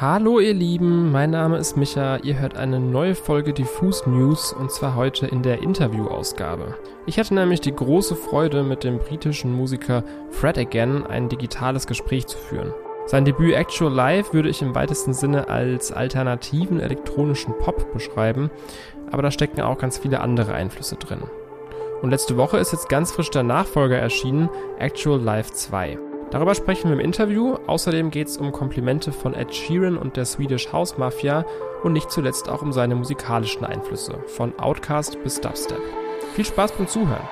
Hallo ihr Lieben, mein Name ist Micha. Ihr hört eine neue Folge Diffus News und zwar heute in der Interviewausgabe. Ich hatte nämlich die große Freude, mit dem britischen Musiker Fred Again ein digitales Gespräch zu führen. Sein Debüt Actual Live würde ich im weitesten Sinne als alternativen elektronischen Pop beschreiben, aber da stecken auch ganz viele andere Einflüsse drin. Und letzte Woche ist jetzt ganz frisch der Nachfolger erschienen, Actual Live 2. Darüber sprechen wir im Interview. Außerdem geht es um Komplimente von Ed Sheeran und der Swedish House Mafia und nicht zuletzt auch um seine musikalischen Einflüsse, von Outcast bis Dubstep. Viel Spaß beim Zuhören.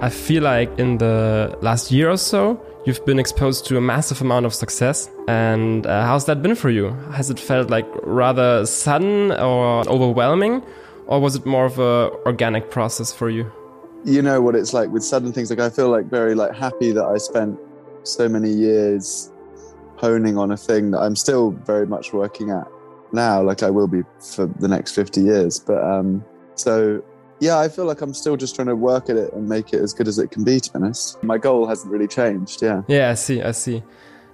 I feel like in the last year or so, you've been exposed to a massive amount of success. And uh, how's that been for you? Has it felt like rather sudden or overwhelming? Or was it more of a organic process for you? You know what it's like with sudden things. Like I feel like very like happy that I spent so many years honing on a thing that I'm still very much working at now, like I will be for the next 50 years. But um, so yeah, I feel like I'm still just trying to work at it and make it as good as it can be, to be honest. My goal hasn't really changed, yeah. Yeah, I see, I see.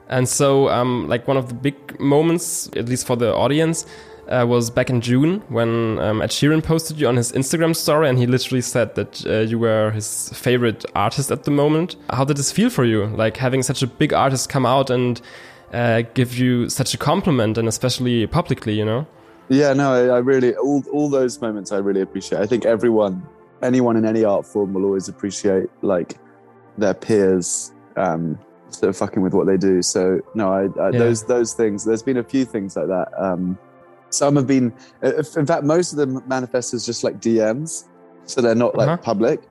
And so, um, like, one of the big moments, at least for the audience, uh, was back in June when um, Ed Sheeran posted you on his Instagram story, and he literally said that uh, you were his favorite artist at the moment. How did this feel for you, like having such a big artist come out and uh, give you such a compliment, and especially publicly, you know? Yeah, no, I, I, really all all those moments I really appreciate. I think everyone, anyone in any art form, will always appreciate like their peers um, sort of fucking with what they do. So no, I, I yeah. those those things. There's been a few things like that. Um, some have been, in fact, most of them manifest as just like DMs, so they're not like uh-huh. public.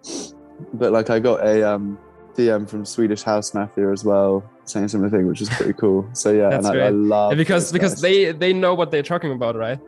But like I got a um, DM from Swedish House Mafia as well, saying similar thing, which is pretty cool. So yeah, and I, I, love yeah, because because they they know what they're talking about, right?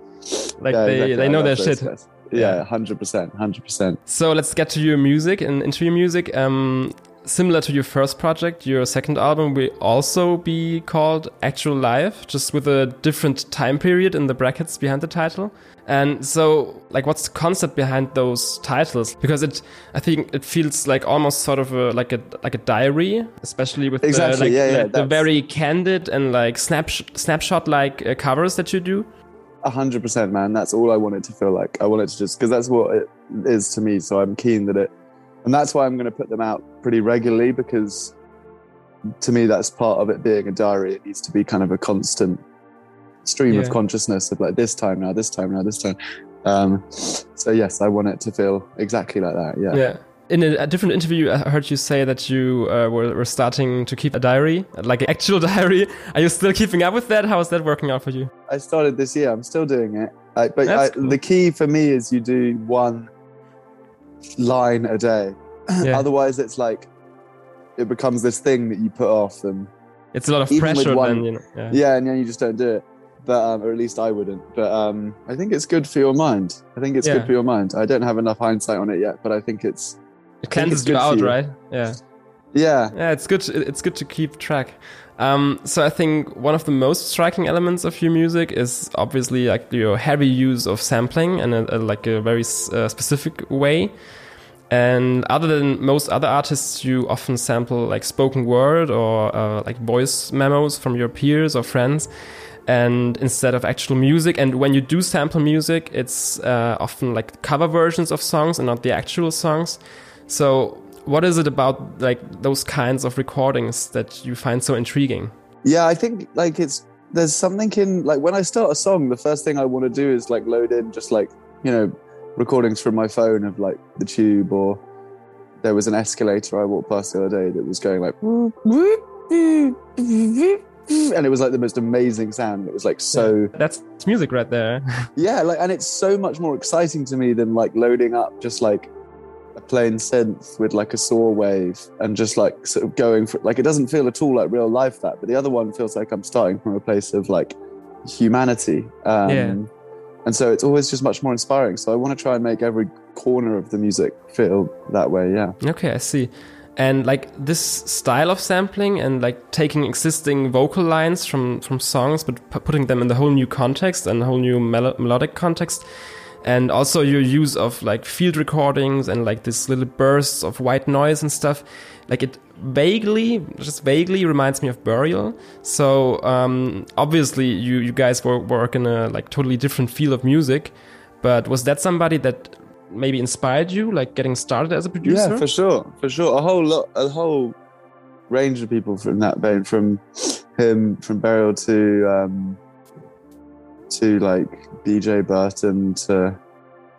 Like yeah, they exactly. they know their shit. Guys. Yeah, hundred percent, hundred percent. So let's get to your music and into your music. Um, similar to your first project, your second album will also be called Actual Life, just with a different time period in the brackets behind the title. And so, like, what's the concept behind those titles? Because it, I think, it feels like almost sort of a like a like a diary, especially with exactly, the, like, yeah, yeah, the, the very candid and like snap snapshot like uh, covers that you do. A hundred percent, man. That's all I want it to feel like. I want it to just because that's what it is to me. So I'm keen that it and that's why I'm going to put them out pretty regularly because to me that's part of it being a diary. It needs to be kind of a constant stream yeah. of consciousness of like this time now, this time now, this time. Um, so yes, I want it to feel exactly like that. Yeah. Yeah. In a, different interview, I heard you say that you uh, were, were, starting to keep a diary, like an actual diary. Are you still keeping up with that? How is that working out for you? I started this year. I'm still doing it. I, but I, cool. the key for me is you do one line a day. Yeah. Otherwise, it's like it becomes this thing that you put off, and it's a lot of pressure. One, then, you know, yeah. yeah, and then you just don't do it. But um, or at least I wouldn't. But um, I think it's good for your mind. I think it's yeah. good for your mind. I don't have enough hindsight on it yet, but I think it's it cleanses you out, right? Yeah. Yeah. Yeah, it's good. It's good to keep track. Um, so I think one of the most striking elements of your music is obviously like your heavy use of sampling and a, a, like a very uh, specific way. And other than most other artists, you often sample like spoken word or uh, like voice memos from your peers or friends, and instead of actual music. And when you do sample music, it's uh, often like cover versions of songs and not the actual songs. So what is it about like those kinds of recordings that you find so intriguing? Yeah, I think like it's there's something in like when I start a song, the first thing I want to do is like load in just like you know recordings from my phone of like the tube or there was an escalator I walked past the other day that was going like and it was like the most amazing sound. It was like so yeah, that's music right there. yeah, like and it's so much more exciting to me than like loading up just like plain synth with like a saw wave and just like sort of going for like it doesn't feel at all like real life that but the other one feels like i'm starting from a place of like humanity um, yeah. and so it's always just much more inspiring so i want to try and make every corner of the music feel that way yeah okay i see and like this style of sampling and like taking existing vocal lines from from songs but putting them in the whole new context and a whole new mel melodic context and also your use of like field recordings and like this little bursts of white noise and stuff like it vaguely just vaguely reminds me of Burial. So um, obviously you you guys work in a like totally different field of music but was that somebody that maybe inspired you like getting started as a producer? Yeah for sure for sure. A whole lot a whole range of people from that vein from him from Burial to um to like BJ Burton to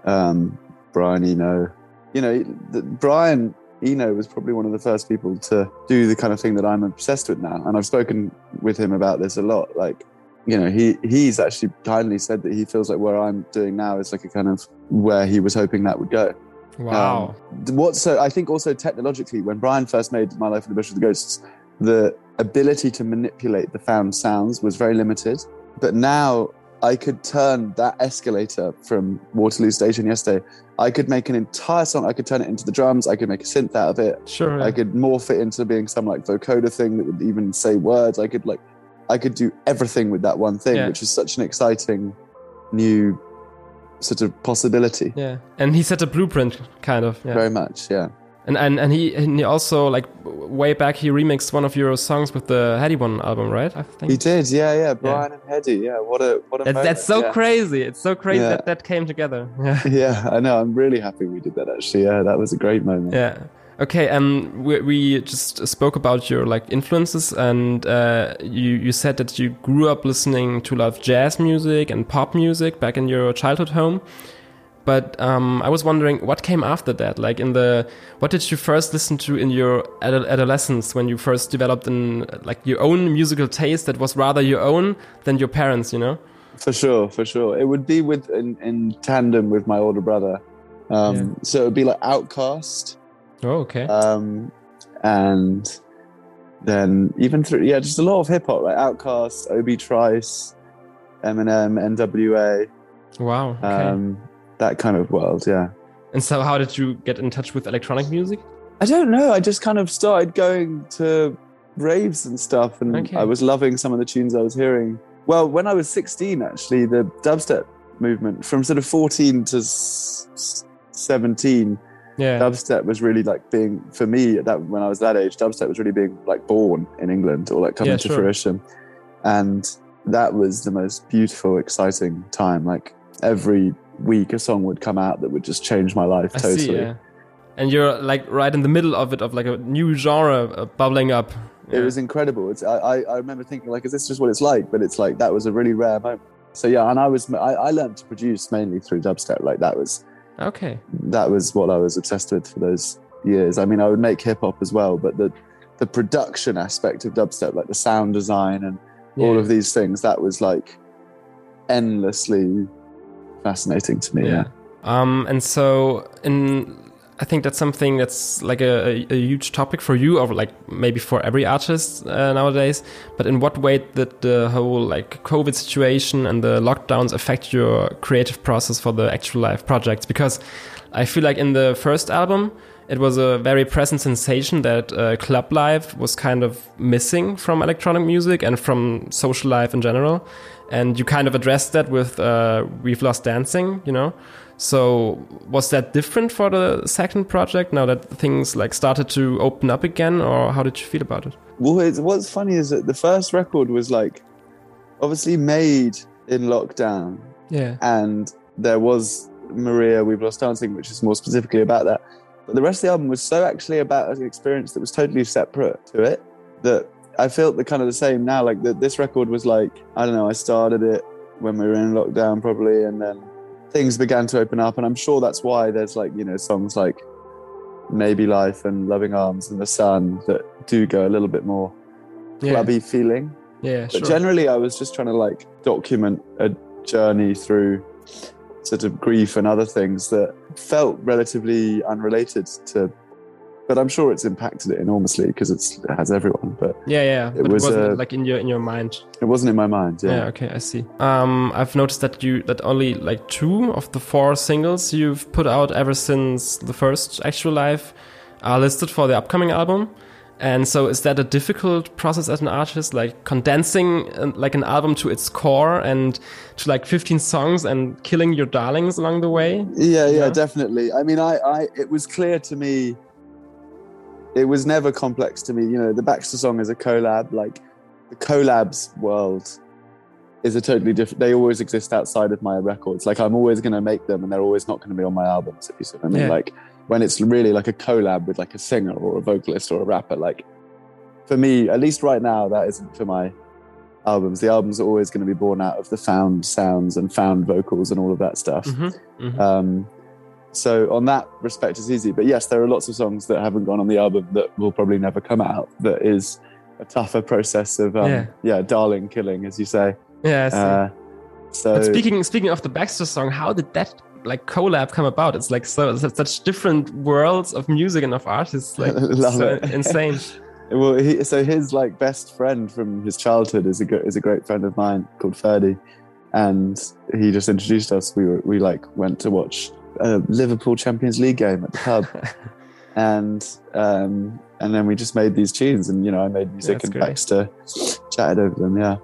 um, Brian Eno. You know, the, Brian Eno was probably one of the first people to do the kind of thing that I'm obsessed with now. And I've spoken with him about this a lot. Like, you know, he he's actually kindly said that he feels like where I'm doing now is like a kind of where he was hoping that would go. Wow. Um, what so I think also technologically, when Brian first made My Life in the Bush with the Ghosts, the ability to manipulate the found sounds was very limited. But now I could turn that escalator from Waterloo Station yesterday. I could make an entire song. I could turn it into the drums. I could make a synth out of it. Sure. I could morph it into being some like vocoder thing that would even say words. I could like, I could do everything with that one thing, yeah. which is such an exciting new sort of possibility. Yeah. And he set a blueprint, kind of. Yeah. Very much. Yeah and and and he and he also like way back he remixed one of your songs with the Headie One album, right? I think he did. Yeah, yeah. Brian yeah. and Headie. Yeah. What a what a. That's, that's so yeah. crazy. It's so crazy yeah. that that came together. Yeah. Yeah, I know. I'm really happy we did that. Actually, yeah, that was a great moment. Yeah. Okay, um, we, we just spoke about your like influences, and uh, you you said that you grew up listening to a lot of jazz music and pop music back in your childhood home. But um, I was wondering what came after that. Like in the, what did you first listen to in your adolescence when you first developed in like your own musical taste that was rather your own than your parents? You know. For sure, for sure. It would be with in, in tandem with my older brother. Um, yeah. So it would be like OutKast. Oh, okay. Um, and then even through yeah, just a lot of hip hop, like OutKast, Obi Trice, Eminem, N.W.A. Wow. Okay. Um, that kind of world. Yeah. And so, how did you get in touch with electronic music? I don't know. I just kind of started going to raves and stuff, and okay. I was loving some of the tunes I was hearing. Well, when I was 16, actually, the dubstep movement from sort of 14 to 17 yeah. dubstep was really like being for me that when I was that age, dubstep was really being like born in England or like coming yeah, to sure. fruition, and that was the most beautiful, exciting time. Like every week a song would come out that would just change my life I totally. See, yeah. And you're like right in the middle of it, of like a new genre uh, bubbling up. Yeah. It was incredible. It's, I, I remember thinking like, is this just what it's like? But it's like that was a really rare moment. So yeah, and I was I, I learned to produce mainly through dubstep. Like that was okay. That was what I was obsessed with for those years. I mean, I would make hip hop as well, but the the production aspect of dubstep, like the sound design and yeah. all of these things, that was like endlessly fascinating to me. Yeah. Um, and so in I think that's something that's like a, a, a, huge topic for you, or like maybe for every artist uh, nowadays. But in what way did the whole like COVID situation and the lockdowns affect your creative process for the actual life projects? Because I feel like in the first album, it was a very present sensation that uh, club life was kind of missing from electronic music and from social life in general and you kind of addressed that with uh, "We've Lost Dancing," you know. So was that different for the second project now that things like started to open up again, or how did you feel about it? Well, what's funny is that the first record was like obviously made in lockdown, yeah, and there was Marea, "We've Lost Dancing," which is more specifically about that. But the rest of the album was so actually about an experience that was totally separate to it that I felt the kind of the same now. Like that this record was like I don't know. I started it when we were in lockdown probably, and then things began to open up, and I'm sure that's why there's like you know songs like Maybe Life and Loving Arms and The Sun that do go a little bit more clubby yeah. feeling. Yeah, but sure. generally, I was just trying to like document a journey through sort of grief and other things that felt relatively unrelated to but I'm sure it's impacted it enormously because it has everyone. But yeah, yeah, it but was it wasn't uh, like in your in your mind. It wasn't in my mind. Yeah. yeah. Okay, I see. Um, I've noticed that you that only like two of the four singles you've put out ever since the first actual life are listed for the upcoming album. And so, is that a difficult process as an artist, like condensing uh, like an album to its core and to like 15 songs and killing your darlings along the way? Yeah, yeah, yeah, definitely. I mean, I, I, it was clear to me. It was never complex to me. You know, the Baxter song is a collab. Like the collabs world is a totally different. They always exist outside of my records. Like I'm always going to make them, and they're always not going to be on my albums. If you see what I mean, yeah. like when it's really like a collab with like a singer or a vocalist or a rapper. Like for me, at least right now, that isn't for my albums. The albums are always going to be born out of the found sounds and found vocals and all of that stuff. Mm-hmm, mm-hmm. Um, so on that respect, it's easy. But yes, there are lots of songs that haven't gone on the album that will probably never come out. That is a tougher process of um, yeah. yeah, darling killing, as you say. Yeah. Uh, so speaking speaking of the Baxter song, how did that like collab come about? It's like so such different worlds of music and of artists. Like so insane. well, he, so his like best friend from his childhood is a is a great friend of mine called Ferdy, and he just introduced us. We were we like went to watch a Liverpool Champions League game at the pub, and um, and then we just made these tunes, and you know I made music yeah, and Baxter chatted over them. Yeah.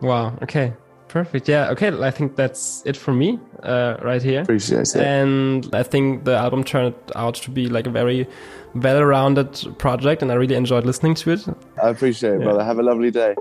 Wow. Okay. Perfect. Yeah. Okay. I think that's it for me uh, right here. Appreciate it. And I think the album turned out to be like a very well-rounded project, and I really enjoyed listening to it. I appreciate it, yeah. brother. Have a lovely day.